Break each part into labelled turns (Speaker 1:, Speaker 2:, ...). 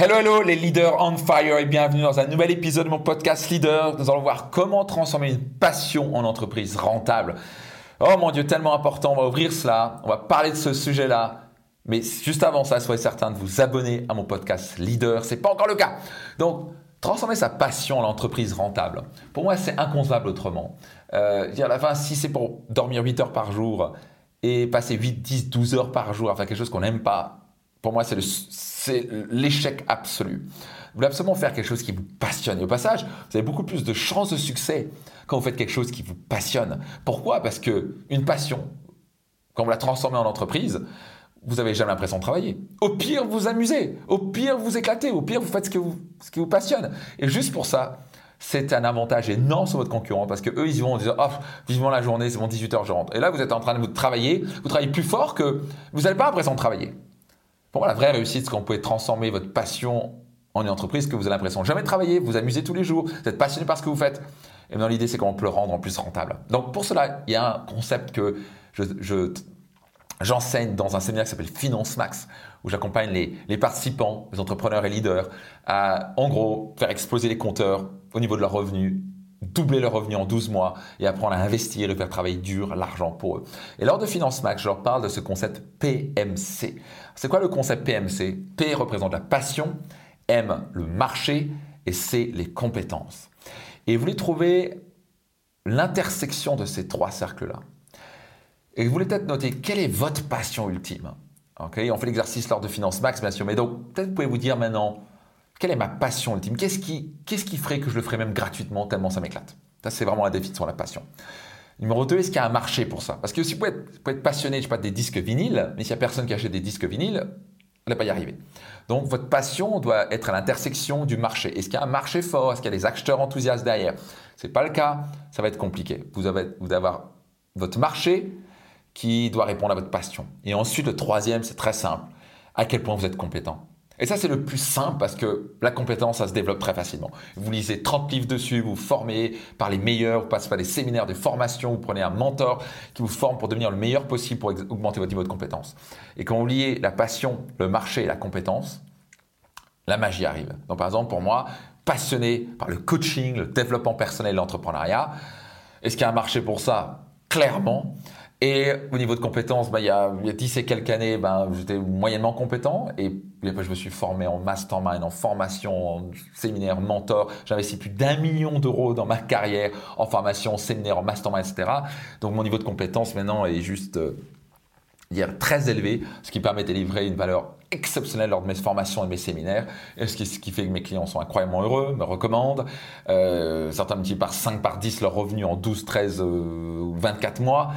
Speaker 1: Hello, hello les leaders on fire et bienvenue dans un nouvel épisode de mon podcast Leader. Nous allons voir comment transformer une passion en entreprise rentable. Oh mon Dieu, tellement important, on va ouvrir cela, on va parler de ce sujet-là. Mais juste avant ça, soyez certain de vous abonner à mon podcast Leader, c'est pas encore le cas. Donc, transformer sa passion en entreprise rentable. Pour moi, c'est inconcevable autrement. Euh, à la fin, si c'est pour dormir 8 heures par jour et passer 8, 10, 12 heures par jour à faire quelque chose qu'on n'aime pas, pour moi, c'est l'échec absolu. Vous voulez absolument faire quelque chose qui vous passionne. Et au passage, vous avez beaucoup plus de chances de succès quand vous faites quelque chose qui vous passionne. Pourquoi? Parce que une passion, quand vous la transformez en entreprise, vous n'avez jamais l'impression de travailler. Au pire, vous amusez. Au pire, vous éclatez. Au pire, vous faites ce, qui vous passionne. Et juste pour ça, c'est un avantage énorme sur votre concurrent parce que eux, ils vont en disant, oh, vivement la journée, c'est bon, 18 heures, je rentre. Et là, vous êtes en train de vous travailler. Vous travaillez plus fort que vous n'avez pas l'impression de travailler. La vraie réussite, c'est quand vous pouvez transformer votre passion en une entreprise que vous avez l'impression de jamais travailler, vous amusez tous les jours, vous êtes passionné par ce que vous faites. Et maintenant, l'idée, c'est comment on peut le rendre en plus rentable. Donc, pour cela, il y a un concept que je, j'enseigne dans un séminaire qui s'appelle Finance Max, où j'accompagne les, les, participants, les entrepreneurs et leaders, à, en gros, faire exploser les compteurs au niveau de leurs revenus doubler leurs revenus en 12 mois et apprendre à investir et faire travailler dur l'argent pour eux. Et lors de Finance Max, je leur parle de ce concept PMC. C'est quoi le concept PMC P représente la passion, M le marché et C les compétences. Et vous voulez trouver l'intersection de ces trois cercles-là. Et vous voulez peut-être noter quelle est votre passion ultime? On fait l'exercice lors de Finance Max, bien sûr, mais donc peut-être vous pouvez vous dire maintenant, quelle est ma passion ultime? Qu'est-ce qui, qu'est-ce qui ferait que je le ferais même gratuitement tellement ça m'éclate? Ça, c'est vraiment un défi sur la passion. Numéro 2, est-ce qu'il y a un marché pour ça? Parce que si vous pouvez être, passionné, je sais pas, des disques vinyles, mais s'il n'y a personne qui achète des disques vinyles, ne va pas y arriver. Donc votre passion doit être à l'intersection du marché. Est-ce qu'il y a un marché fort? Est-ce qu'il y a des acheteurs enthousiastes derrière? Ce n'est pas le cas, ça va être compliqué. Vous avez, vous avoir votre marché qui doit répondre à votre passion. Et ensuite, le troisième, c'est très simple. À quel point vous êtes compétent? Et ça, c'est le plus simple parce que la compétence, ça se développe très facilement. Vous lisez 30 livres dessus, vous vous formez par les meilleurs, vous passez par des séminaires, des formations, vous prenez un mentor qui vous forme pour devenir le meilleur possible pour augmenter votre niveau de compétence. Et quand vous liez la passion, le marché et la compétence, la magie arrive. Donc, par exemple, pour moi, passionné par le coaching, le développement personnel, l'entrepreneuriat, est-ce qu'il y a un marché pour ça? Clairement. Et au niveau de compétences, bah, il, y a, il y a 10 et quelques années, ben, j'étais moyennement compétent. Et après, je me suis formé en mastermind, en formation, en séminaire, mentor. J'ai investi plus d'un million d'euros dans ma carrière en formation, en séminaire, en mastermind, etc. Donc mon niveau de compétence maintenant est juste euh, très élevé, ce qui permet de délivrer une valeur exceptionnelle lors de mes formations et mes séminaires, et ce qui, fait que mes clients sont incroyablement heureux, me recommandent. Euh, certains multiplient par 5, par 10 leurs revenus en 12, 13 ou 24 mois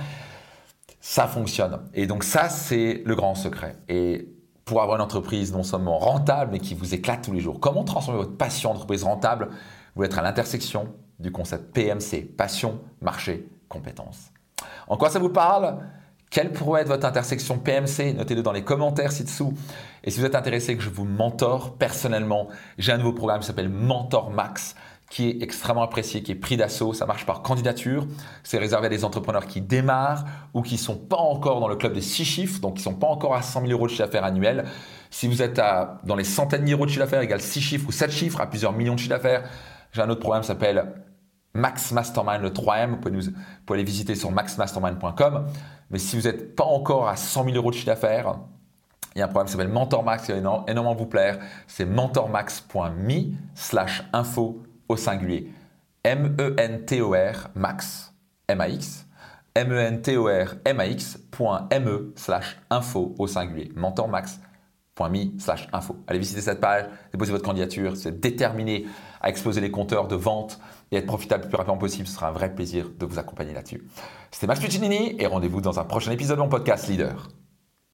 Speaker 1: ça fonctionne. Et donc ça, c'est le grand secret. Et pour avoir une entreprise non seulement rentable, mais qui vous éclate tous les jours, comment transformer votre passion en entreprise rentable? Vous êtes à l'intersection du concept PMC, passion, marché, compétence. En quoi ça vous parle? Quelle pourrait être votre intersection PMC Notez-le dans les commentaires ci-dessous. Et si vous êtes intéressé que je vous mentor personnellement, j'ai un nouveau programme qui s'appelle Mentor Max qui est extrêmement apprécié, qui est pris d'assaut. Ça marche par candidature. C'est réservé à des entrepreneurs qui démarrent ou qui ne sont pas encore dans le club des six chiffres, donc qui ne sont pas encore à 100 000 euros de chiffre d'affaires annuel. Si vous êtes à, dans les centaines d'euros de chiffre d'affaires, égal 6 chiffres ou 7 chiffres, à plusieurs millions de chiffre d'affaires, j'ai un autre programme qui s'appelle Max Mastermind, le 3M. Vous pouvez, aller visiter sur maxmastermind.com. Mais si vous n'êtes pas encore à 100 000 euros de chiffre d'affaires, il y a un programme qui s'appelle MentorMax qui va énormément vous plaire. C'est mentormax.me slash info au singulier. M-E-N-T-O-R max, M-E-N-T-O-R M-A-X, point M-E slash info au singulier. mentormax.me slash info. Allez visiter cette page, déposez votre candidature, c'est déterminé à exploser les compteurs de vente et être profitable le plus rapidement possible. Ce sera un vrai plaisir de vous accompagner là-dessus. C'était Max Puccinini et rendez-vous dans un prochain épisode de mon podcast Leader.